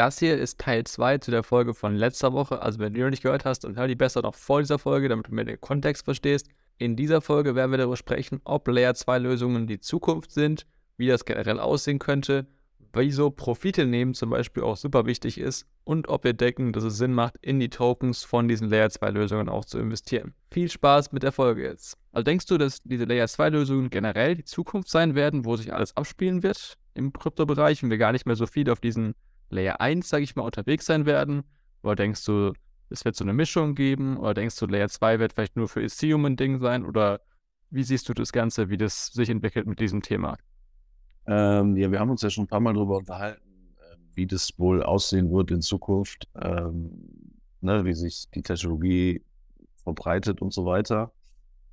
Das hier ist Teil 2 zu der Folge von letzter Woche. Also wenn du noch nicht gehört hast, dann hör die besser noch vor dieser Folge, damit du mehr den Kontext verstehst. In dieser Folge werden wir darüber sprechen, ob Layer 2 Lösungen die Zukunft sind, wie das generell aussehen könnte, wieso Profite nehmen zum Beispiel auch super wichtig ist und ob wir denken, dass es Sinn macht, in die Tokens von diesen Layer 2 Lösungen auch zu investieren. Viel Spaß mit der Folge jetzt. Also denkst du, dass diese Layer 2 Lösungen generell die Zukunft sein werden, wo sich alles abspielen wird im Kryptobereich und wir gar nicht mehr so viel auf diesen Layer 1, sage ich mal, unterwegs sein werden? Oder denkst du, es wird so eine Mischung geben? Oder denkst du, Layer 2 wird vielleicht nur für Ethereum ein Ding sein? Oder wie siehst du das Ganze, wie das sich entwickelt mit diesem Thema? Ähm, ja, wir haben uns ja schon ein paar Mal darüber unterhalten, äh, wie das wohl aussehen wird in Zukunft, ähm, ne, wie sich die Technologie verbreitet und so weiter.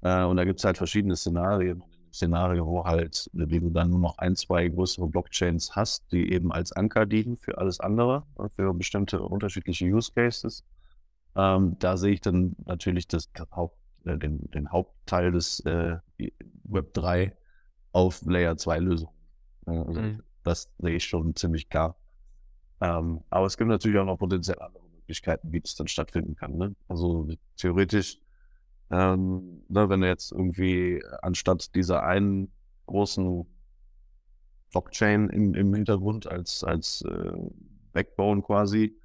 Äh, und da gibt es halt verschiedene Szenarien. Szenario, wo halt, wie du dann nur noch ein, zwei größere Blockchains hast, die eben als Anker dienen für alles andere, äh, für bestimmte unterschiedliche Use Cases. Ähm, da sehe ich dann natürlich das Haupt, äh, den, den, Hauptteil des äh, Web 3 auf Layer 2 Lösungen. Also mhm. Das sehe ich schon ziemlich klar. Ähm, aber es gibt natürlich auch noch potenziell andere Möglichkeiten, wie das dann stattfinden kann. Ne? Also theoretisch ähm, ne, wenn du jetzt irgendwie anstatt dieser einen großen Blockchain im, im Hintergrund als, als äh, Backbone quasi,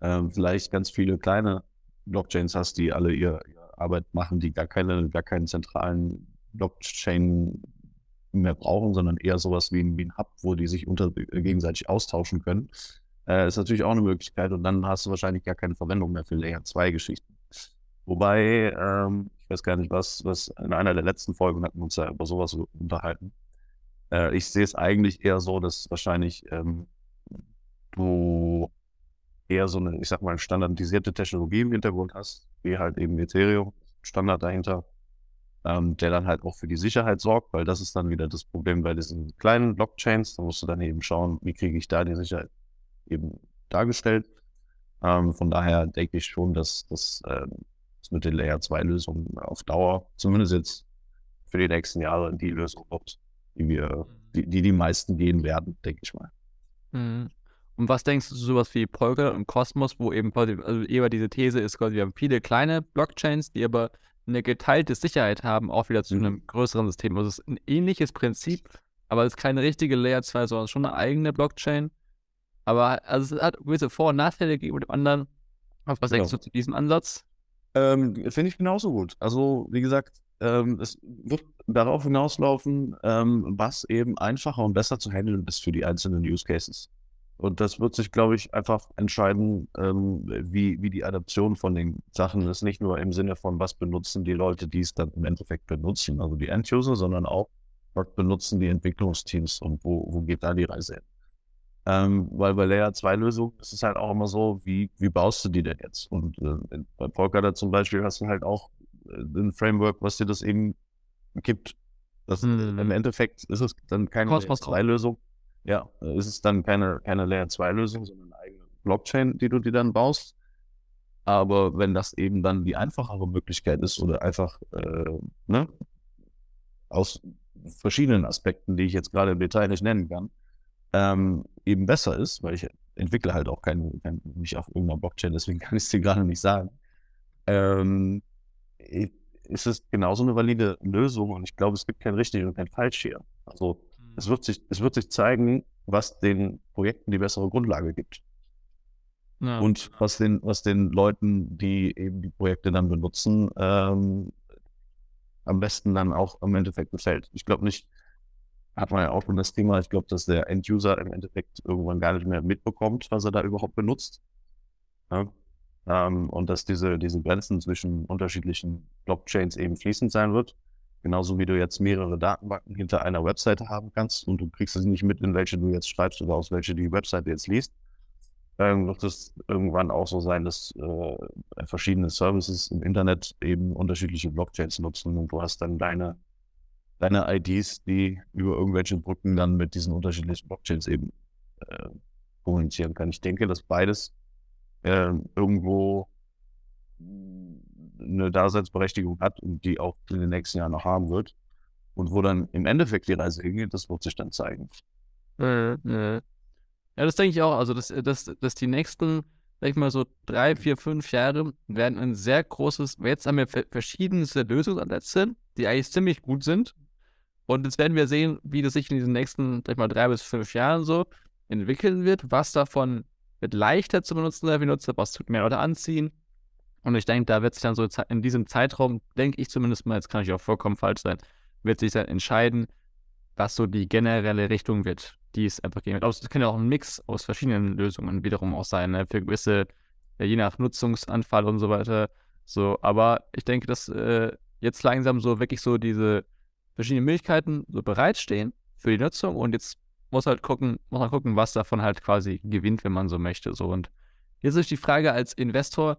äh, vielleicht ganz viele kleine Blockchains hast, die alle ihre, ihre Arbeit machen, die gar keine, gar keinen zentralen Blockchain mehr brauchen, sondern eher sowas wie ein, wie ein Hub, wo die sich unter, äh, gegenseitig austauschen können. Äh, ist natürlich auch eine Möglichkeit und dann hast du wahrscheinlich gar keine Verwendung mehr für Layer 2 Geschichten. Wobei, ähm, ich weiß gar nicht, was, was in einer der letzten Folgen hatten wir uns ja über sowas unterhalten. Äh, ich sehe es eigentlich eher so, dass wahrscheinlich ähm, du eher so eine, ich sag mal, standardisierte Technologie im Hintergrund hast, wie halt eben Ethereum, Standard dahinter, ähm, der dann halt auch für die Sicherheit sorgt, weil das ist dann wieder das Problem bei diesen kleinen Blockchains. Da musst du dann eben schauen, wie kriege ich da die Sicherheit eben dargestellt. Ähm, von daher denke ich schon, dass das ähm, mit den Layer 2 Lösungen auf Dauer, zumindest jetzt für die nächsten Jahre, die Lösung die wir, die, die, die meisten gehen werden, denke ich mal. Mhm. Und was denkst du sowas wie Polkadot und Cosmos, wo eben quasi, also eher diese These ist quasi, wir haben viele kleine Blockchains, die aber eine geteilte Sicherheit haben, auch wieder zu mhm. einem größeren System. Also es ist ein ähnliches Prinzip, aber es ist keine richtige Layer 2, sondern schon eine eigene Blockchain. Aber also es hat gewisse Vor- und Nachteile gegenüber dem anderen. Was genau. denkst du zu diesem Ansatz? Ähm, Finde ich genauso gut. Also, wie gesagt, ähm, es wird darauf hinauslaufen, ähm, was eben einfacher und besser zu handeln ist für die einzelnen Use Cases. Und das wird sich, glaube ich, einfach entscheiden, ähm, wie, wie die Adaption von den Sachen ist. Nicht nur im Sinne von, was benutzen die Leute, die es dann im Endeffekt benutzen, also die End-User, sondern auch, was benutzen die Entwicklungsteams und wo, wo geht da die Reise hin. Ähm, weil bei Layer 2 Lösungen ist es halt auch immer so, wie, wie baust du die denn jetzt? Und äh, bei Polkadot zum Beispiel hast du halt auch äh, ein Framework, was dir das eben gibt. Das, hm. Im Endeffekt ist es dann keine Layer 2 Lösung. Ja, ist es dann keine, keine Layer 2 Lösung, sondern eine eigene Blockchain, die du dir dann baust. Aber wenn das eben dann die einfachere Möglichkeit ist oder einfach äh, ne, aus verschiedenen Aspekten, die ich jetzt gerade im Detail nicht nennen kann, ähm, eben besser ist, weil ich entwickle halt auch kein, kein, nicht auf irgendeiner Blockchain, deswegen kann ich es dir gerade nicht sagen, ähm, ist es genauso eine valide Lösung und ich glaube, es gibt kein richtig und kein falsch hier. Also mhm. es wird sich, es wird sich zeigen, was den Projekten die bessere Grundlage gibt. Ja. Und was den, was den Leuten, die eben die Projekte dann benutzen, ähm, am besten dann auch im Endeffekt gefällt. Ich glaube nicht, hat man ja auch schon das Thema, ich glaube, dass der End-User im Endeffekt irgendwann gar nicht mehr mitbekommt, was er da überhaupt benutzt. Ja? Ähm, und dass diese, diese Grenzen zwischen unterschiedlichen Blockchains eben fließend sein wird. Genauso wie du jetzt mehrere Datenbanken hinter einer Webseite haben kannst und du kriegst es nicht mit, in welche du jetzt schreibst oder aus welche die Webseite jetzt liest. Ähm, wird es irgendwann auch so sein, dass äh, verschiedene Services im Internet eben unterschiedliche Blockchains nutzen und du hast dann deine deine IDs, die über irgendwelche Brücken dann mit diesen unterschiedlichen Blockchains eben äh, kommunizieren kann. Ich denke, dass beides äh, irgendwo eine Daseinsberechtigung hat und die auch in den nächsten Jahren noch haben wird. Und wo dann im Endeffekt die Reise hingeht, das wird sich dann zeigen. Mhm. Ja, das denke ich auch. Also, dass, dass, dass die nächsten, sag ich mal, so drei, vier, fünf Jahre werden ein sehr großes, jetzt haben wir verschiedenste Lösungsansätze, die eigentlich ziemlich gut sind. Und jetzt werden wir sehen, wie das sich in diesen nächsten, sag ich mal, drei bis fünf Jahren so entwickeln wird, was davon wird leichter zu benutzen sein für Nutzer, was tut mehr Leute anziehen. Und ich denke, da wird sich dann so in diesem Zeitraum, denke ich zumindest mal, jetzt kann ich auch vollkommen falsch sein, wird sich dann entscheiden, was so die generelle Richtung wird, die es einfach geben wird. Also es kann ja auch ein Mix aus verschiedenen Lösungen wiederum auch sein, ne? für gewisse, je nach Nutzungsanfall und so weiter. So, aber ich denke, dass äh, jetzt langsam so wirklich so diese verschiedenen Möglichkeiten so bereitstehen für die Nutzung und jetzt muss halt gucken, muss man gucken, was davon halt quasi gewinnt, wenn man so möchte. So und jetzt ist die Frage als Investor,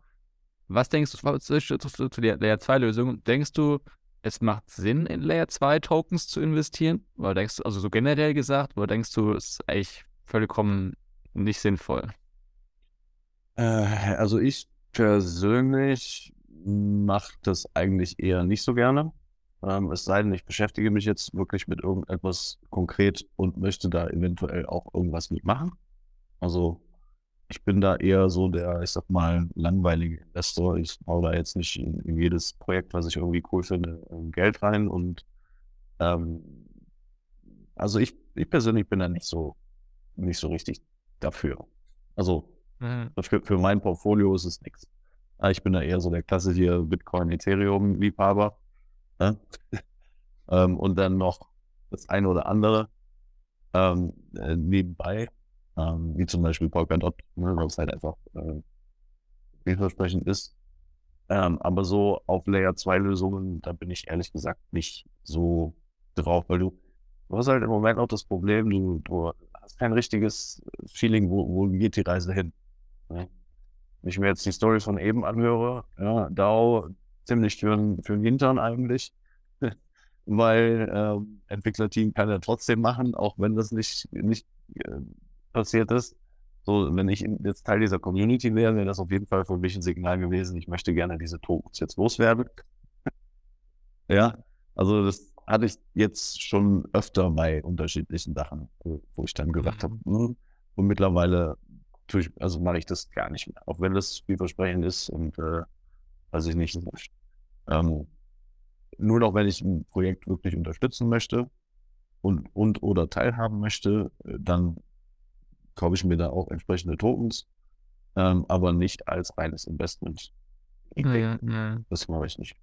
was denkst du zu, zu, zu der Layer 2 Lösung? Denkst du, es macht Sinn, in Layer 2 Tokens zu investieren? Oder denkst du, also so generell gesagt, oder denkst du, es ist eigentlich vollkommen nicht sinnvoll? Äh, also ich persönlich mache das eigentlich eher nicht so gerne. Ähm, es sei denn, ich beschäftige mich jetzt wirklich mit irgendetwas konkret und möchte da eventuell auch irgendwas mitmachen. Also ich bin da eher so der, ich sag mal, langweilige Investor. Ich hau da jetzt nicht in, in jedes Projekt, was ich irgendwie cool finde, Geld rein. Und ähm, also ich, ich persönlich bin da nicht so, nicht so richtig dafür. Also mhm. für, für mein Portfolio ist es nichts. Ich bin da eher so der klassische Bitcoin, Ethereum-Liebhaber. Ne? ähm, und dann noch das eine oder andere ähm, äh, nebenbei ähm, wie zum Beispiel Polkadot, ne, was halt einfach äh, vielversprechend ist. Ähm, aber so auf Layer 2 Lösungen, da bin ich ehrlich gesagt nicht so drauf, weil du, du hast halt im Moment auch das Problem, du, du hast kein richtiges Feeling, wo, wo geht die Reise hin. Ne? Wenn ich mir jetzt die Story von eben anhöre, ja, DAO ziemlich für, für den Hintern eigentlich, weil äh, Entwicklerteam kann ja trotzdem machen, auch wenn das nicht, nicht äh, passiert ist. So, wenn ich jetzt Teil dieser Community wäre, wäre das auf jeden Fall für mich ein Signal gewesen, ich möchte gerne diese Tokens jetzt loswerden. ja, also das hatte ich jetzt schon öfter bei unterschiedlichen Sachen, wo ich dann gesagt mhm. habe, hm, und mittlerweile tue ich, also mache ich das gar nicht mehr, auch wenn das vielversprechend ist und äh, weiß ich nicht. Ähm, nur noch, wenn ich ein Projekt wirklich unterstützen möchte und, und oder teilhaben möchte, äh, dann kaufe ich mir da auch entsprechende Tokens, ähm, aber nicht als reines Investment. Ja, ja. Das mache ich nicht.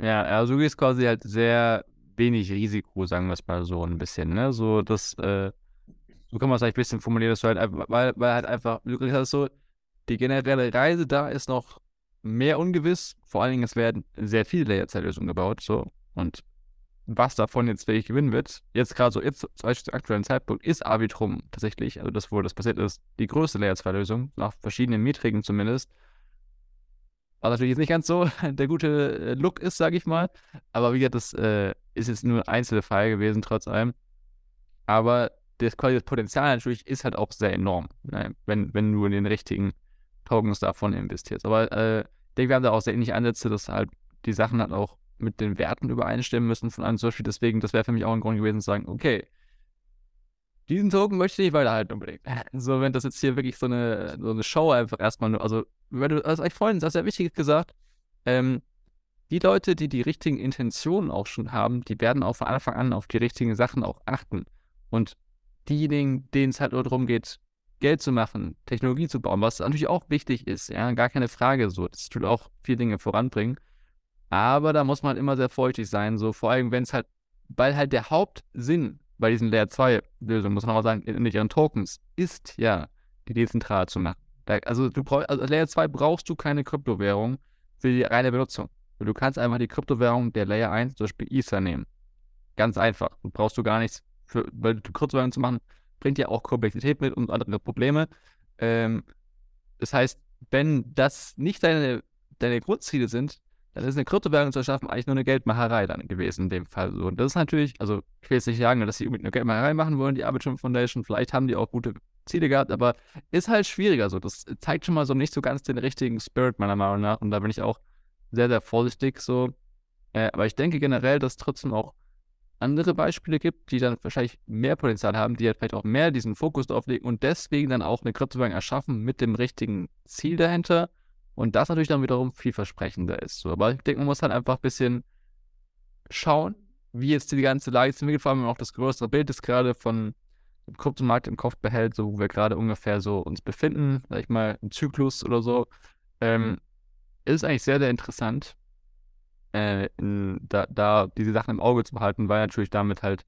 Ja, also du gehst quasi halt sehr wenig Risiko, sagen wir es mal so ein bisschen, ne? So, das, äh, so kann man es eigentlich ein bisschen formulieren, dass du halt einfach, weil, weil halt einfach, du hast so, die generelle Reise da ist noch mehr ungewiss. Vor allen Dingen, es werden sehr viele Layerzeitlösungen gebaut, so. Und was davon jetzt wirklich gewinnen wird, jetzt gerade so, jetzt zum Beispiel zum aktuellen Zeitpunkt, ist Arbitrum tatsächlich, also das, wo das passiert ist, die größte Layer 2 Lösung, nach verschiedenen Metriken zumindest. Was natürlich jetzt nicht ganz so der gute äh, Look ist, sage ich mal. Aber wie gesagt, das äh, ist jetzt nur ein Einzelfall gewesen, trotz allem. Aber das, das Potenzial natürlich ist halt auch sehr enorm, ne? wenn, wenn du in den richtigen Tokens davon investierst. Aber äh, denke, wir haben da auch sehr ähnliche Ansätze, dass halt die Sachen halt auch mit den Werten übereinstimmen müssen von einem Beispiel. Deswegen, das wäre für mich auch ein Grund gewesen zu sagen, okay, diesen Token möchte ich nicht weiterhalten unbedingt. So, wenn das jetzt hier wirklich so eine, so eine Show einfach erstmal nur, also, wenn du, also, ich vorhin, das ist ja wichtig gesagt, ähm, die Leute, die die richtigen Intentionen auch schon haben, die werden auch von Anfang an auf die richtigen Sachen auch achten. Und diejenigen, denen es halt nur darum geht, Geld zu machen, Technologie zu bauen, was natürlich auch wichtig ist, ja, gar keine Frage so. Das tut auch viele Dinge voranbringen. Aber da muss man halt immer sehr vorsichtig sein, so vor allem, wenn es halt, weil halt der Hauptsinn bei diesen Layer 2 Lösungen, muss man auch sagen, in ihren Tokens, ist ja, die dezentral zu machen. Da, also du brauchst, also Layer 2 brauchst du keine Kryptowährung für die reine Benutzung. Du kannst einfach die Kryptowährung der Layer 1, zum Beispiel Ether, nehmen. Ganz einfach. Du brauchst du gar nichts für, weil Kryptowährung zu machen, bringt ja auch Komplexität mit und andere Probleme. Ähm, das heißt, wenn das nicht deine, deine Grundziele sind, dann ist eine Kryptowährung zu erschaffen eigentlich nur eine Geldmacherei dann gewesen in dem Fall. So. Und das ist natürlich, also ich will jetzt nicht sagen, dass sie unbedingt eine Geldmacherei machen wollen, die Arbitrum Foundation, vielleicht haben die auch gute Ziele gehabt, aber ist halt schwieriger so. Das zeigt schon mal so nicht so ganz den richtigen Spirit meiner Meinung nach und da bin ich auch sehr, sehr vorsichtig so. Äh, aber ich denke generell, dass trotzdem auch andere Beispiele gibt, die dann wahrscheinlich mehr Potenzial haben, die halt vielleicht auch mehr diesen Fokus drauf legen und deswegen dann auch eine Kryptowährung erschaffen mit dem richtigen Ziel dahinter und das natürlich dann wiederum vielversprechender ist. So, aber ich denke, man muss halt einfach ein bisschen schauen, wie jetzt die ganze Lage ist. Entwickelt, vor allem auch das größere Bild ist gerade von dem Kryptomarkt im Kopf behält, so wo wir gerade ungefähr so uns befinden, sag ich mal, im Zyklus oder so, ähm, ist eigentlich sehr, sehr interessant, äh, in, da, da diese Sachen im Auge zu behalten, weil natürlich damit halt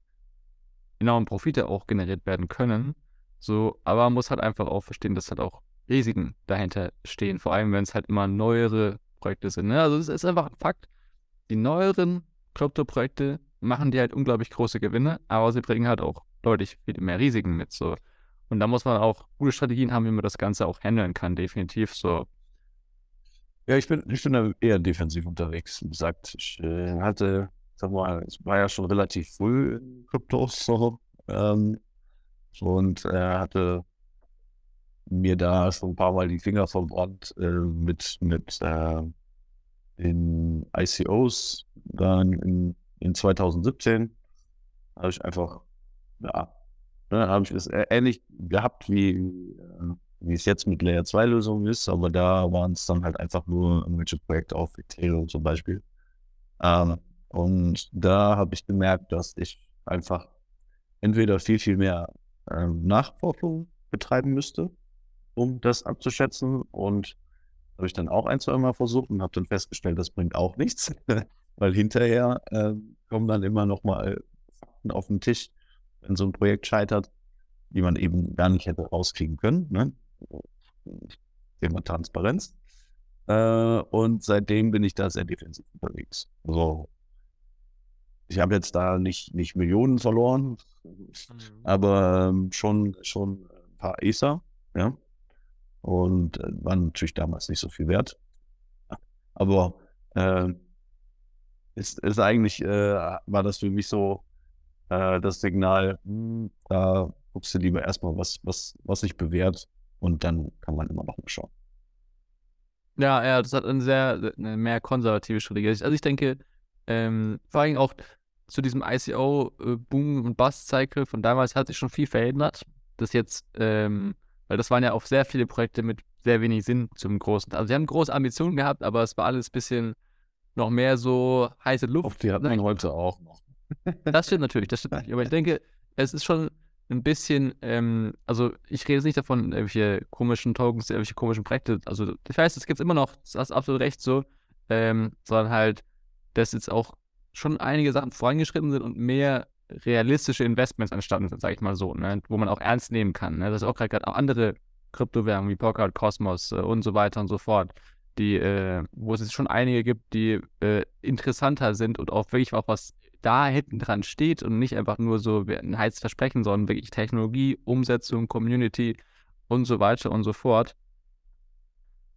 enorme Profite auch generiert werden können. So, aber man muss halt einfach auch verstehen, dass halt auch Risiken dahinter stehen, vor allem wenn es halt immer neuere Projekte sind. Ne? Also es ist einfach ein Fakt. Die neueren Krypto-Projekte machen die halt unglaublich große Gewinne, aber sie bringen halt auch deutlich viel mehr Risiken mit. So. Und da muss man auch gute Strategien haben, wie man das Ganze auch handeln kann, definitiv so. Ja, ich bin, ich bin da eher defensiv unterwegs. Wie gesagt, ich äh, hatte, sag mal, es war ja schon relativ früh in Kryptos so, ähm, und äh, hatte mir da schon ein paar Mal die Finger verbrannt äh, mit, mit äh, den ICOs dann in, in 2017. Habe ich einfach, ja, ne, habe ich es ähnlich gehabt wie, äh, wie es jetzt mit Layer 2 Lösungen ist, aber da waren es dann halt einfach nur irgendwelche Projekte auf Ethereum zum Beispiel. Ähm, und da habe ich gemerkt, dass ich einfach entweder viel, viel mehr ähm, Nachforschung betreiben müsste, um das abzuschätzen. Und habe ich dann auch ein, zwei Mal versucht und habe dann festgestellt, das bringt auch nichts, weil hinterher äh, kommen dann immer noch mal Fakten auf den Tisch, wenn so ein Projekt scheitert, die man eben gar nicht hätte rauskriegen können. Ne? Thema Transparenz. Äh, und seitdem bin ich da sehr defensiv unterwegs. Also ich habe jetzt da nicht, nicht Millionen verloren, mhm. aber ähm, schon, schon ein paar Ether, ja. Und äh, waren natürlich damals nicht so viel wert. Aber äh, ist, ist eigentlich, äh, war das für mich so äh, das Signal, hm, da guckst du lieber erstmal, was, was, was sich bewährt und dann kann man immer noch mal schauen. Ja, ja, das hat eine sehr eine mehr konservative Strategie. Also ich denke, ähm, vor allem auch zu diesem ICO-Boom- äh, und Bust-Cycle von damals hat sich schon viel verändert. Das jetzt, ähm, weil das waren ja auch sehr viele Projekte mit sehr wenig Sinn zum Großen. Also sie haben große Ambitionen gehabt, aber es war alles ein bisschen noch mehr so heiße Luft. Auf die hat man heute auch noch. Das stimmt natürlich, das stimmt natürlich. Aber ich denke, es ist schon ein bisschen, ähm, also ich rede jetzt nicht davon, irgendwelche komischen Tokens, irgendwelche komischen Projekte. Also ich weiß, es gibt immer noch, du hast absolut recht so, ähm, sondern halt, dass jetzt auch schon einige Sachen vorangeschritten sind und mehr realistische Investments entstanden sind, sage ich mal so, ne? wo man auch ernst nehmen kann. Ne? Das ist auch gerade auch andere Kryptowährungen wie Polkadot, Cosmos äh, und so weiter und so fort, die, äh, wo es schon einige gibt, die äh, interessanter sind und auch wirklich auch was da hinten dran steht und nicht einfach nur so ein heißes Versprechen, sondern wirklich Technologie, Umsetzung, Community und so weiter und so fort.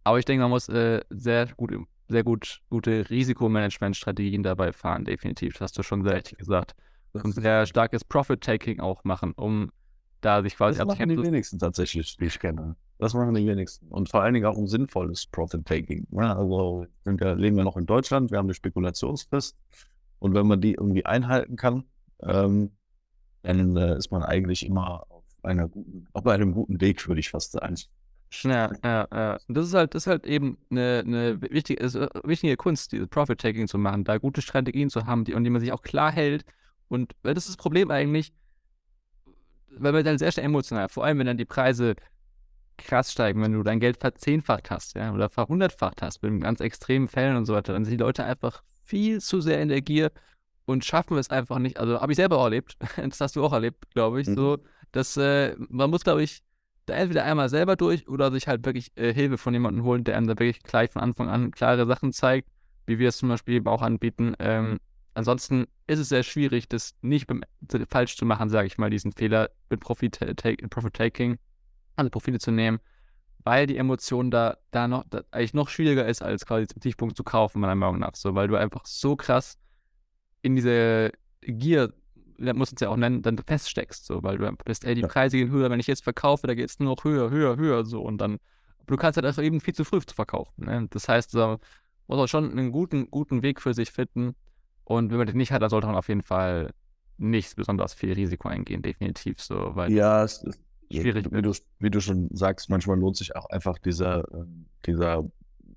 Aber ich denke, man muss äh, sehr gut sehr gut, gute Risikomanagementstrategien dabei fahren, definitiv. Das hast du schon sehr richtig gesagt. Und sehr starkes Profit-Taking auch machen, um da sich quasi Das machen die wenigsten tatsächlich, die ich kenne. Das machen die wenigsten. Und vor allen Dingen auch ein sinnvolles Profit-Taking. Ja, also ja, leben wir noch in Deutschland, wir haben eine Spekulationsfrist. Und wenn man die irgendwie einhalten kann, ähm, dann äh, ist man eigentlich immer auf, einer guten, auf einem guten Weg, würde ich fast sagen. Ja, ja, ja. Das ist halt, das ist halt eben eine, eine wichtige, also wichtige Kunst, diese Profit-Taking zu machen, da gute Strategien zu haben, die, und die man sich auch klar hält. Und das ist das Problem eigentlich, weil man dann sehr schnell emotional, vor allem wenn dann die Preise krass steigen, wenn du dein Geld verzehnfacht hast, ja, oder verhundertfacht hast, mit ganz extremen Fällen und so weiter, dann sind die Leute einfach viel zu sehr in der Gier und schaffen es einfach nicht. Also habe ich selber auch erlebt, das hast du auch erlebt, glaube ich, mhm. so, dass äh, man muss, glaube ich, da entweder einmal selber durch oder sich halt wirklich äh, Hilfe von jemandem holen, der einem da wirklich gleich von Anfang an klare Sachen zeigt, wie wir es zum Beispiel eben auch anbieten. Ähm, ansonsten ist es sehr schwierig, das nicht falsch zu machen, sage ich mal, diesen Fehler mit Profit-Taking, Profit alle Profite zu nehmen, weil die Emotion da, da noch da eigentlich noch schwieriger ist, als quasi zum Tiefpunkt zu kaufen, meiner Meinung nach. So, weil du einfach so krass in diese Gier muss es ja auch nennen, dann feststeckst, so, weil du bist, ey, die Preise gehen höher, wenn ich jetzt verkaufe, da geht es nur noch höher, höher, höher, so und dann, du kannst halt einfach eben viel zu früh zu verkaufen. Ne? Das heißt, so, muss auch schon einen guten, guten Weg für sich finden und wenn man den nicht hat, dann sollte man auf jeden Fall nicht besonders viel Risiko eingehen, definitiv so, weil Ja, es ist schwierig wie du, wie du schon sagst, manchmal lohnt sich auch einfach dieser, ähm, dieser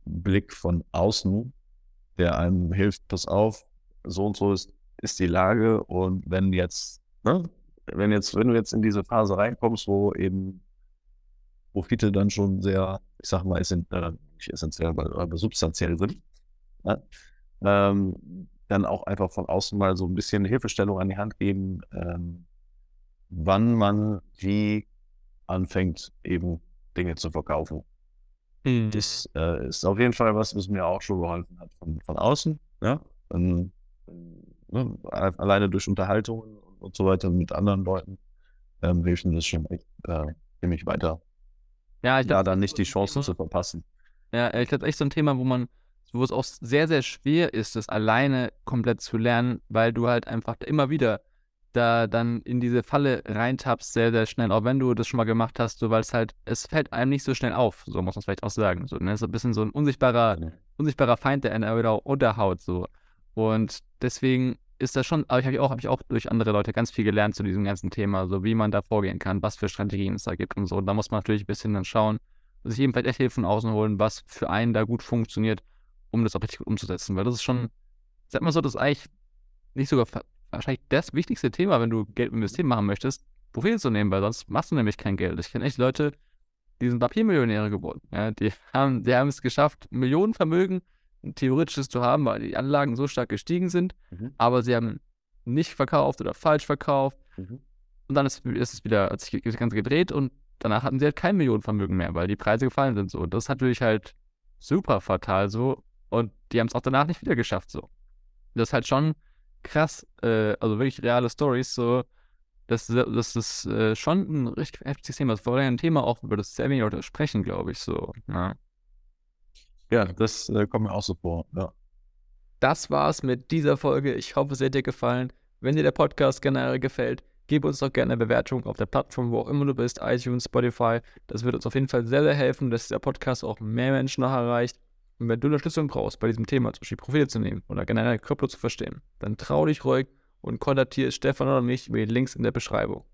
Blick von außen, der einem hilft, pass auf, so und so ist, ist die Lage. Und wenn jetzt, ne, wenn jetzt, wenn du jetzt in diese Phase reinkommst, wo eben Profite dann schon sehr, ich sag mal, essen, äh, nicht essentiell, aber, aber substanziell sind, ne, ähm, dann auch einfach von außen mal so ein bisschen Hilfestellung an die Hand geben, ähm, wann man wie anfängt, eben Dinge zu verkaufen. Mhm. Das äh, ist auf jeden Fall was, was mir auch schon geholfen hat von, von außen. Ja? Und, ne, a- alleine durch Unterhaltungen und, und so weiter mit anderen Leuten ähm, hilft mir das schon echt äh, ziemlich weiter. Ja, ich Da glaube, dann nicht die Chancen zu verpassen. Ja, ich glaube, echt so ein Thema, wo man, wo es auch sehr, sehr schwer ist, das alleine komplett zu lernen, weil du halt einfach immer wieder da dann in diese Falle reintappst, sehr, sehr schnell, auch wenn du das schon mal gemacht hast, so, weil es halt, es fällt einem nicht so schnell auf, so muss man es vielleicht auch sagen. So, ne? So ein bisschen so ein unsichtbarer, unsichtbarer Feind, der einen wieder unterhaut, so. Und deswegen ist das schon, aber ich habe auch, habe ich auch durch andere Leute ganz viel gelernt zu diesem ganzen Thema, so wie man da vorgehen kann, was für Strategien es da gibt und so. Und da muss man natürlich ein bisschen dann schauen, sich eben vielleicht echt Hilfe von außen holen, was für einen da gut funktioniert, um das auch richtig gut umzusetzen. Weil das ist schon, sag mal so, das ist eigentlich nicht sogar wahrscheinlich das wichtigste Thema, wenn du Geld investieren machen möchtest, Profil zu nehmen, weil sonst machst du nämlich kein Geld. Ich kenne echt Leute, die sind Papiermillionäre geworden. Ja, die haben, die haben es geschafft, Millionenvermögen ein theoretisches zu haben, weil die Anlagen so stark gestiegen sind, Mhm. aber sie haben nicht verkauft oder falsch verkauft. Mhm. Und dann ist, ist es wieder, hat sich das Ganze gedreht und danach hatten sie halt kein Millionenvermögen mehr, weil die Preise gefallen sind so. Und das ist natürlich halt super fatal so. Und die haben es auch danach nicht wieder geschafft so. Das ist halt schon krass, äh, also wirklich reale Stories so. Das, das ist äh, schon ein richtig heftiges Thema. Das war ja ein Thema auch, über das sehr wenig Leute sprechen, glaube ich, so. Ja. Ja, das äh, kommt mir auch so vor. Ja. Das war's mit dieser Folge. Ich hoffe, es hat dir gefallen. Wenn dir der Podcast generell gefällt, gib uns doch gerne eine Bewertung auf der Plattform, wo auch immer du bist, iTunes, Spotify. Das wird uns auf jeden Fall sehr, sehr helfen, dass dieser Podcast auch mehr Menschen noch erreicht. Und wenn du Unterstützung brauchst, bei diesem Thema zum Beispiel Profile zu nehmen oder generell Krypto zu verstehen, dann trau dich ruhig und kontaktiere Stefan oder mich über die Links in der Beschreibung.